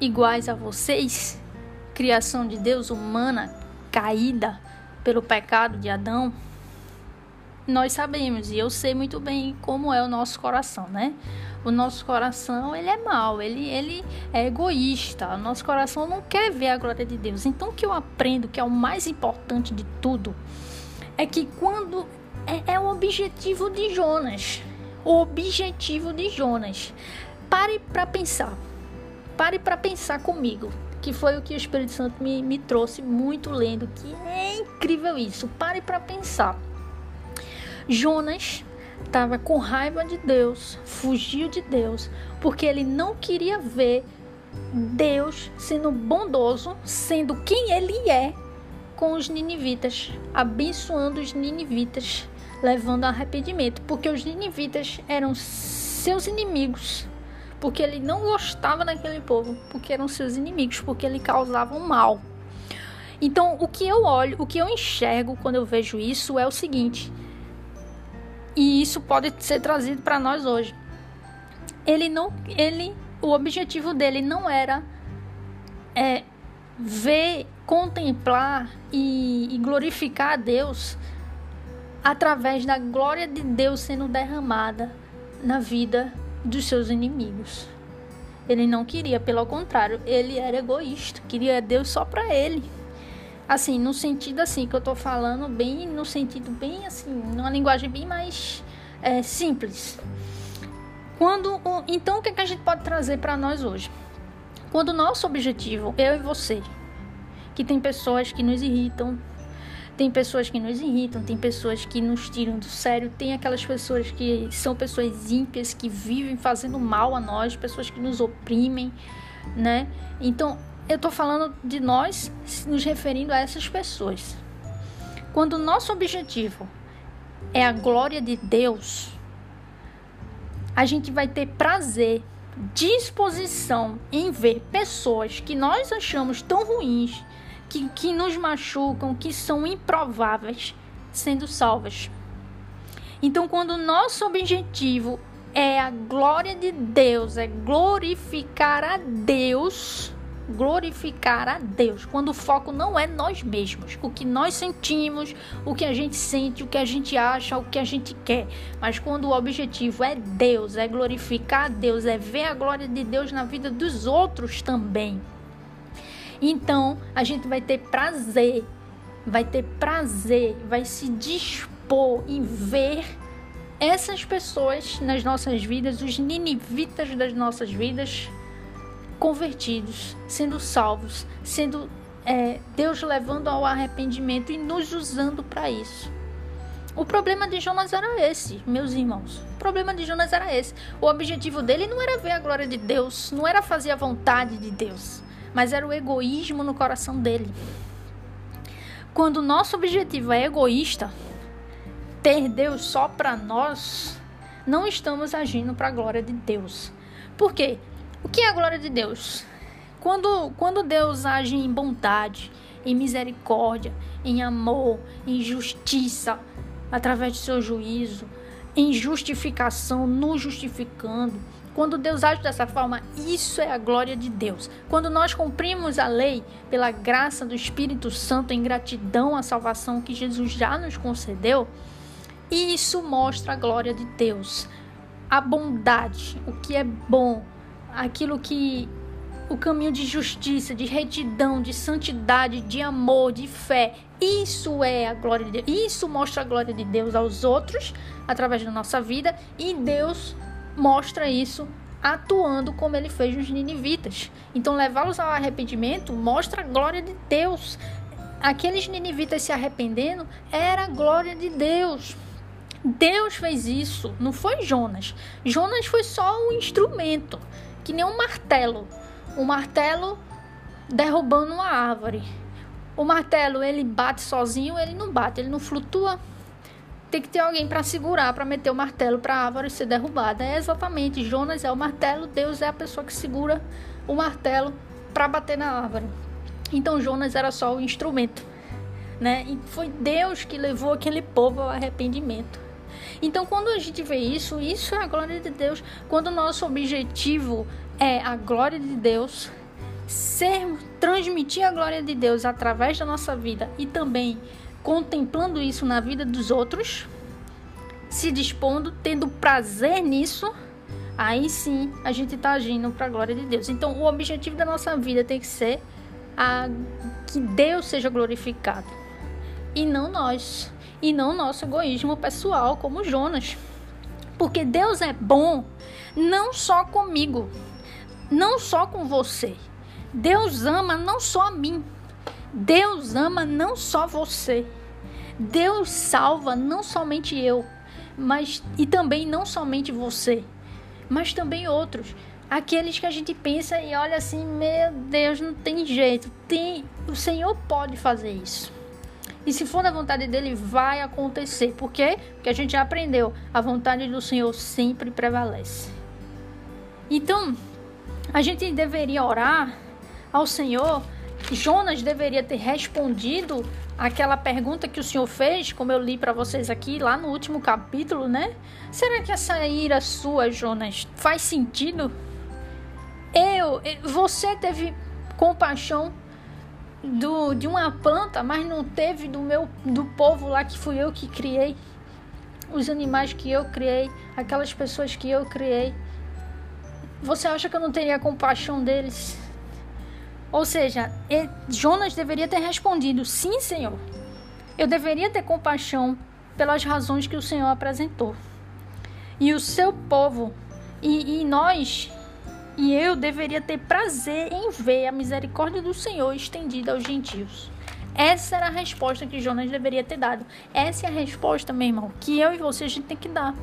iguais a vocês, criação de Deus humana, caída pelo pecado de Adão, nós sabemos e eu sei muito bem como é o nosso coração, né? O nosso coração, ele é mau, ele, ele é egoísta. O nosso coração não quer ver a glória de Deus. Então, o que eu aprendo, que é o mais importante de tudo, é que quando é, é o objetivo de Jonas, o objetivo de Jonas. Pare para pensar. Pare para pensar comigo que foi o que o Espírito Santo me, me trouxe muito lendo, que é incrível isso. Pare para pensar. Jonas estava com raiva de Deus, fugiu de Deus, porque ele não queria ver Deus sendo bondoso, sendo quem ele é com os ninivitas, abençoando os ninivitas, levando a arrependimento, porque os ninivitas eram seus inimigos porque ele não gostava daquele povo, porque eram seus inimigos, porque ele causava um mal. Então, o que eu olho, o que eu enxergo quando eu vejo isso é o seguinte, e isso pode ser trazido para nós hoje. Ele não, ele, o objetivo dele não era é, ver, contemplar e, e glorificar a Deus através da glória de Deus sendo derramada na vida dos seus inimigos. Ele não queria, pelo contrário, ele era egoísta, queria Deus só para ele. Assim, no sentido assim que eu tô falando, bem no sentido bem assim, numa linguagem bem mais é, simples. Quando, então, o que, é que a gente pode trazer para nós hoje? Quando o nosso objetivo, eu e você, que tem pessoas que nos irritam, tem pessoas que nos irritam, tem pessoas que nos tiram do sério, tem aquelas pessoas que são pessoas ímpias, que vivem fazendo mal a nós, pessoas que nos oprimem, né? Então, eu tô falando de nós nos referindo a essas pessoas. Quando o nosso objetivo é a glória de Deus, a gente vai ter prazer, disposição em ver pessoas que nós achamos tão ruins, que, que nos machucam, que são improváveis, sendo salvas. Então, quando o nosso objetivo é a glória de Deus, é glorificar a Deus glorificar a Deus, quando o foco não é nós mesmos, o que nós sentimos, o que a gente sente, o que a gente acha, o que a gente quer, mas quando o objetivo é Deus, é glorificar a Deus, é ver a glória de Deus na vida dos outros também. Então, a gente vai ter prazer, vai ter prazer, vai se dispor em ver essas pessoas nas nossas vidas, os ninivitas das nossas vidas, convertidos, sendo salvos, sendo é, Deus levando ao arrependimento e nos usando para isso. O problema de Jonas era esse, meus irmãos. O problema de Jonas era esse. O objetivo dele não era ver a glória de Deus, não era fazer a vontade de Deus, mas era o egoísmo no coração dele. Quando o nosso objetivo é egoísta, ter Deus só para nós, não estamos agindo para a glória de Deus. Por quê? O que é a glória de Deus? Quando, quando Deus age em bondade, em misericórdia, em amor, em justiça, através de seu juízo, em justificação, nos justificando. Quando Deus age dessa forma, isso é a glória de Deus. Quando nós cumprimos a lei pela graça do Espírito Santo em gratidão à salvação que Jesus já nos concedeu, isso mostra a glória de Deus. A bondade, o que é bom, aquilo que o caminho de justiça, de retidão, de santidade, de amor, de fé. Isso é a glória de Deus. Isso mostra a glória de Deus aos outros através da nossa vida e Deus mostra isso atuando como ele fez nos ninivitas. Então levá-los ao arrependimento mostra a glória de Deus. Aqueles ninivitas se arrependendo era a glória de Deus. Deus fez isso, não foi Jonas. Jonas foi só um instrumento que nem um martelo. Um martelo derrubando uma árvore. O martelo, ele bate sozinho, ele não bate, ele não flutua. Tem que ter alguém para segurar, para meter o martelo para a árvore ser derrubada. É exatamente, Jonas é o martelo, Deus é a pessoa que segura o martelo para bater na árvore. Então Jonas era só o instrumento, né? E foi Deus que levou aquele povo ao arrependimento. Então, quando a gente vê isso, isso é a glória de Deus. Quando o nosso objetivo é a glória de Deus, ser transmitir a glória de Deus através da nossa vida e também contemplando isso na vida dos outros, se dispondo, tendo prazer nisso, aí sim a gente está agindo para a glória de Deus. Então, o objetivo da nossa vida tem que ser a, que Deus seja glorificado e não nós e não nosso egoísmo pessoal, como Jonas. Porque Deus é bom não só comigo, não só com você. Deus ama não só a mim. Deus ama não só você. Deus salva não somente eu, mas e também não somente você, mas também outros. Aqueles que a gente pensa e olha assim, meu Deus, não tem jeito. Tem, o Senhor pode fazer isso. E se for da vontade dele, vai acontecer. Por quê? Porque a gente já aprendeu. A vontade do Senhor sempre prevalece. Então, a gente deveria orar ao Senhor. Jonas deveria ter respondido aquela pergunta que o Senhor fez, como eu li para vocês aqui lá no último capítulo, né? Será que essa ira sua, Jonas, faz sentido? Eu, você teve compaixão do, de uma planta, mas não teve do meu do povo lá que fui eu que criei, os animais que eu criei, aquelas pessoas que eu criei. Você acha que eu não teria compaixão deles? Ou seja, Jonas deveria ter respondido: sim, Senhor. Eu deveria ter compaixão pelas razões que o Senhor apresentou. E o seu povo e, e nós e eu deveria ter prazer em ver a misericórdia do Senhor estendida aos gentios. Essa era a resposta que Jonas deveria ter dado. Essa é a resposta, meu irmão, que eu e você a gente tem que dar.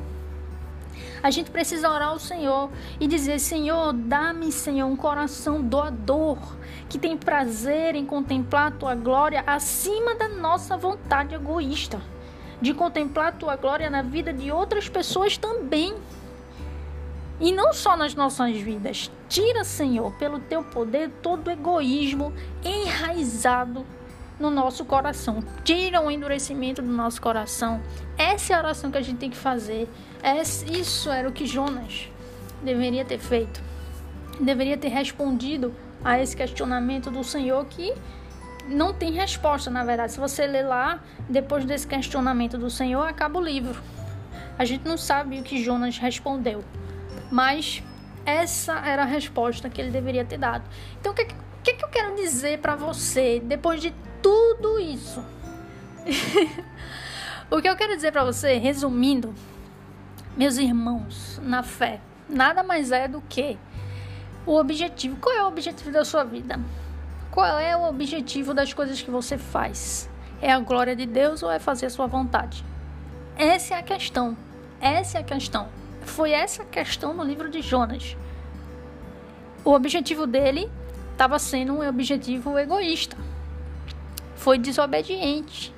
A gente precisa orar ao Senhor e dizer: Senhor, dá-me, Senhor, um coração doador que tem prazer em contemplar a tua glória acima da nossa vontade egoísta, de contemplar a tua glória na vida de outras pessoas também. E não só nas nossas vidas. Tira, Senhor, pelo teu poder, todo egoísmo enraizado no nosso coração, tira o endurecimento do nosso coração. Essa é a oração que a gente tem que fazer. Isso era o que Jonas deveria ter feito. Deveria ter respondido a esse questionamento do Senhor que não tem resposta, na verdade. Se você ler lá, depois desse questionamento do Senhor, acaba o livro. A gente não sabe o que Jonas respondeu, mas essa era a resposta que ele deveria ter dado. Então, o que, que, que eu quero dizer para você depois de tudo isso? o que eu quero dizer para você, resumindo, meus irmãos, na fé, nada mais é do que o objetivo. Qual é o objetivo da sua vida? Qual é o objetivo das coisas que você faz? É a glória de Deus ou é fazer a sua vontade? Essa é a questão. Essa é a questão. Foi essa a questão no livro de Jonas. O objetivo dele estava sendo um objetivo egoísta. Foi desobediente.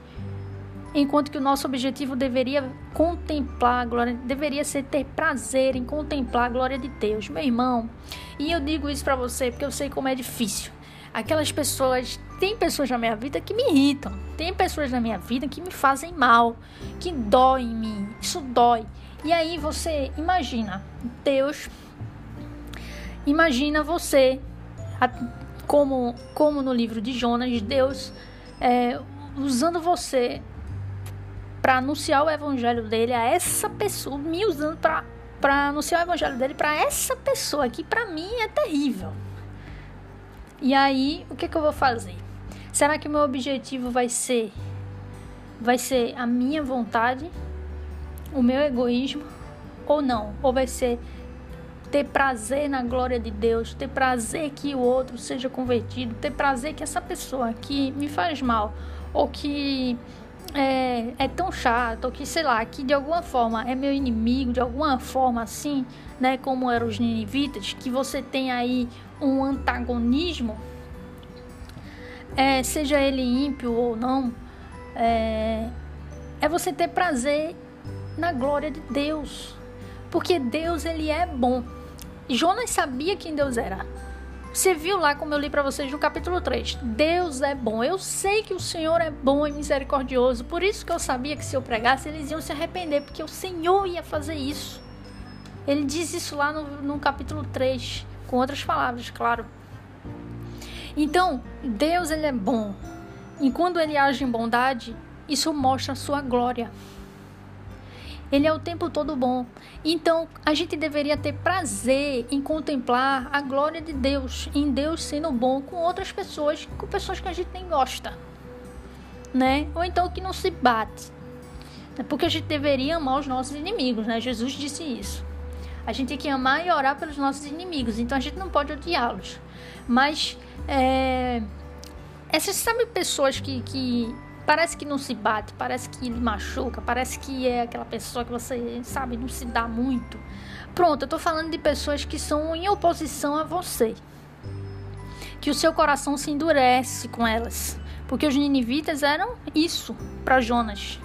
Enquanto que o nosso objetivo deveria contemplar a glória, deveria ser ter prazer em contemplar a glória de Deus, meu irmão. E eu digo isso para você porque eu sei como é difícil. Aquelas pessoas, tem pessoas na minha vida que me irritam, tem pessoas na minha vida que me fazem mal, que dói em mim. Isso dói. E aí você imagina, Deus imagina você como como no livro de Jonas, Deus é, usando você para anunciar o evangelho dele a essa pessoa, me usando para para anunciar o evangelho dele para essa pessoa que para mim é terrível. E aí, o que, que eu vou fazer? Será que o meu objetivo vai ser vai ser a minha vontade, o meu egoísmo ou não? Ou vai ser ter prazer na glória de Deus, ter prazer que o outro seja convertido, ter prazer que essa pessoa que me faz mal ou que é, é tão chato, que sei lá, que de alguma forma é meu inimigo, de alguma forma assim, né, como eram os ninivitas, que você tem aí um antagonismo, é, seja ele ímpio ou não, é, é você ter prazer na glória de Deus, porque Deus ele é bom. Jonas sabia quem Deus era. Você viu lá como eu li para vocês no capítulo 3. Deus é bom. Eu sei que o Senhor é bom e misericordioso. Por isso que eu sabia que se eu pregasse, eles iam se arrepender, porque o Senhor ia fazer isso. Ele diz isso lá no, no capítulo 3, com outras palavras, claro. Então, Deus ele é bom. E quando ele age em bondade, isso mostra a sua glória. Ele é o tempo todo bom. Então, a gente deveria ter prazer em contemplar a glória de Deus, em Deus sendo bom com outras pessoas, com pessoas que a gente nem gosta, né? Ou então que não se bate. É porque a gente deveria amar os nossos inimigos, né? Jesus disse isso. A gente tem que amar e orar pelos nossos inimigos, então a gente não pode odiá-los. Mas, é... essas, sabe, pessoas que, que Parece que não se bate, parece que ele machuca, parece que é aquela pessoa que você, sabe, não se dá muito. Pronto, eu tô falando de pessoas que são em oposição a você. Que o seu coração se endurece com elas. Porque os ninivitas eram isso para Jonas.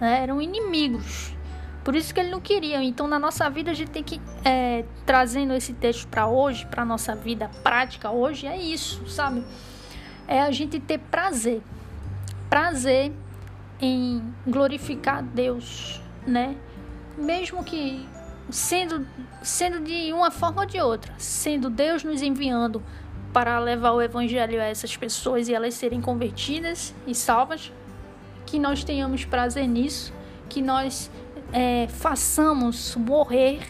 Né? Eram inimigos. Por isso que ele não queria. Então, na nossa vida, a gente tem que, é, trazendo esse texto para hoje, para nossa vida prática hoje, é isso, sabe? É a gente ter prazer prazer em glorificar Deus, né? Mesmo que sendo sendo de uma forma ou de outra, sendo Deus nos enviando para levar o evangelho a essas pessoas e elas serem convertidas e salvas, que nós tenhamos prazer nisso, que nós é, façamos morrer,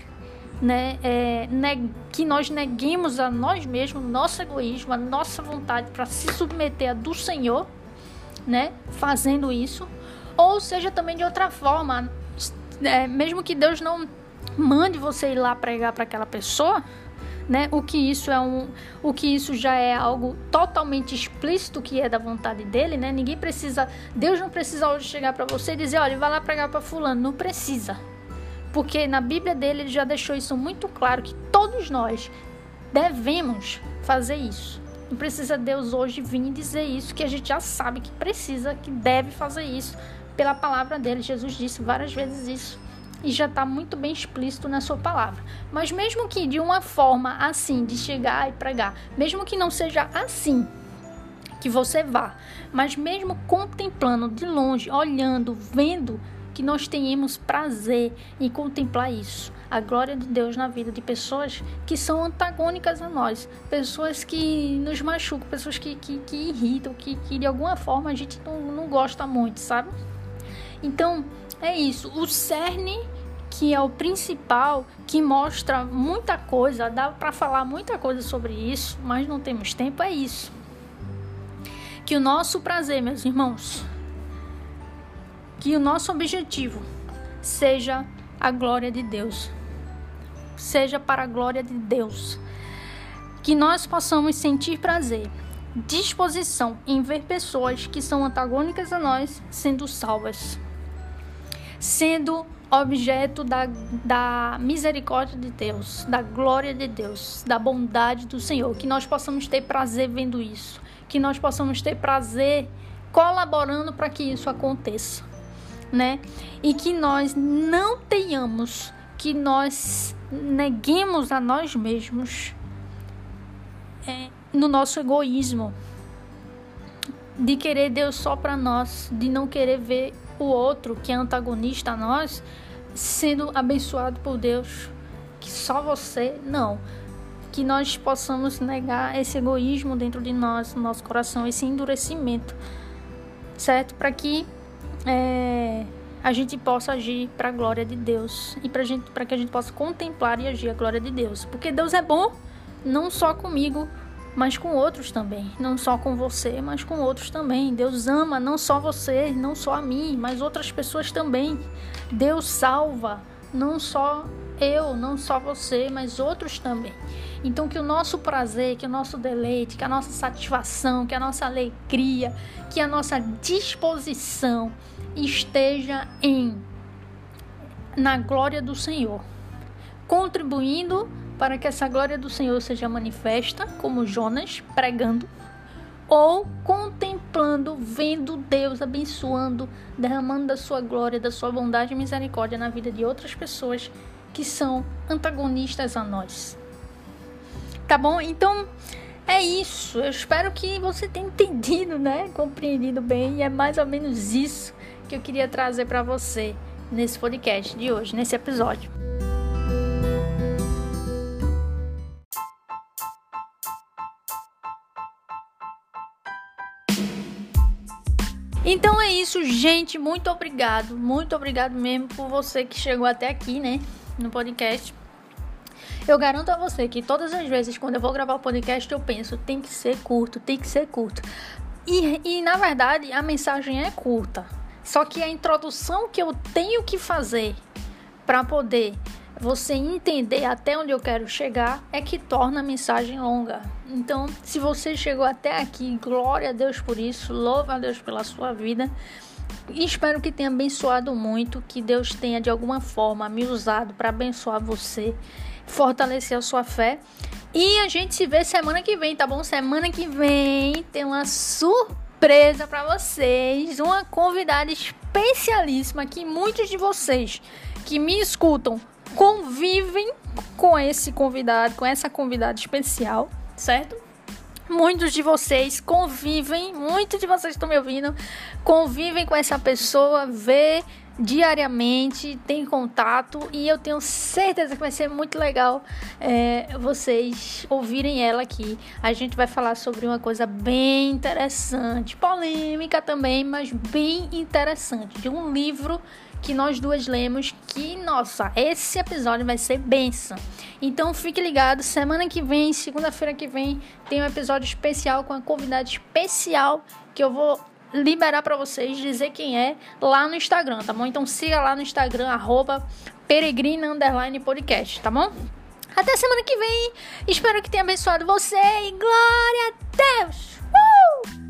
né, é, que nós neguemos a nós mesmos, nosso egoísmo, a nossa vontade para se submeter a do Senhor né, fazendo isso, ou seja também de outra forma, é, mesmo que Deus não mande você ir lá pregar para aquela pessoa, né, o que isso é um, o que isso já é algo totalmente explícito que é da vontade dele, né? Ninguém precisa, Deus não precisa hoje chegar para você e dizer, olha, vai lá pregar para fulano, não precisa. Porque na Bíblia dele ele já deixou isso muito claro que todos nós devemos fazer isso. Não precisa Deus hoje vir dizer isso, que a gente já sabe que precisa, que deve fazer isso pela palavra dele. Jesus disse várias vezes isso e já está muito bem explícito na sua palavra. Mas mesmo que de uma forma assim, de chegar e pregar, mesmo que não seja assim, que você vá, mas mesmo contemplando de longe, olhando, vendo que nós tenhamos prazer em contemplar isso, a glória de Deus na vida de pessoas que são antagônicas a nós, pessoas que nos machucam, pessoas que, que, que irritam, que, que de alguma forma a gente não, não gosta muito, sabe? Então, é isso. O cerne que é o principal, que mostra muita coisa, dá para falar muita coisa sobre isso, mas não temos tempo, é isso. Que o nosso prazer, meus irmãos, que o nosso objetivo seja a glória de Deus. Seja para a glória de Deus. Que nós possamos sentir prazer, disposição em ver pessoas que são antagônicas a nós sendo salvas, sendo objeto da, da misericórdia de Deus, da glória de Deus, da bondade do Senhor. Que nós possamos ter prazer vendo isso, que nós possamos ter prazer colaborando para que isso aconteça, né? E que nós não tenhamos, que nós neguemos a nós mesmos é, no nosso egoísmo de querer Deus só para nós, de não querer ver o outro que é antagonista a nós sendo abençoado por Deus, que só você não. Que nós possamos negar esse egoísmo dentro de nós, no nosso coração, esse endurecimento, certo? Para que é, a gente possa agir para a glória de Deus e para que a gente possa contemplar e agir a glória de Deus. Porque Deus é bom, não só comigo, mas com outros também. Não só com você, mas com outros também. Deus ama não só você, não só a mim, mas outras pessoas também. Deus salva não só eu, não só você, mas outros também. Então que o nosso prazer, que o nosso deleite, que a nossa satisfação, que a nossa alegria, que a nossa disposição esteja em na glória do Senhor, contribuindo para que essa glória do Senhor seja manifesta, como Jonas pregando, ou contemplando, vendo Deus abençoando, derramando da sua glória, da sua bondade e misericórdia na vida de outras pessoas que são antagonistas a nós. Tá bom? Então é isso. Eu espero que você tenha entendido, né? Compreendido bem. E é mais ou menos isso que eu queria trazer para você nesse podcast de hoje, nesse episódio. Então é isso, gente. Muito obrigado. Muito obrigado mesmo por você que chegou até aqui, né? No podcast. Eu garanto a você que todas as vezes quando eu vou gravar o podcast, eu penso, tem que ser curto, tem que ser curto. E, e na verdade a mensagem é curta. Só que a introdução que eu tenho que fazer para poder você entender até onde eu quero chegar é que torna a mensagem longa. Então, se você chegou até aqui, glória a Deus por isso, louva a Deus pela sua vida. E espero que tenha abençoado muito, que Deus tenha de alguma forma me usado para abençoar você, fortalecer a sua fé. E a gente se vê semana que vem, tá bom? Semana que vem tem uma surpresa para vocês, uma convidada especialíssima que muitos de vocês que me escutam convivem com esse convidado, com essa convidada especial, certo? Muitos de vocês convivem, muitos de vocês estão me ouvindo, convivem com essa pessoa, vê diariamente, tem contato e eu tenho certeza que vai ser muito legal é, vocês ouvirem ela aqui. A gente vai falar sobre uma coisa bem interessante, polêmica também, mas bem interessante, de um livro que nós duas lemos que, nossa, esse episódio vai ser benção. Então fique ligado, semana que vem, segunda-feira que vem, tem um episódio especial com a convidada especial que eu vou liberar para vocês dizer quem é lá no Instagram, tá bom? Então siga lá no Instagram, arroba tá bom? Até semana que vem, espero que tenha abençoado você e glória a Deus!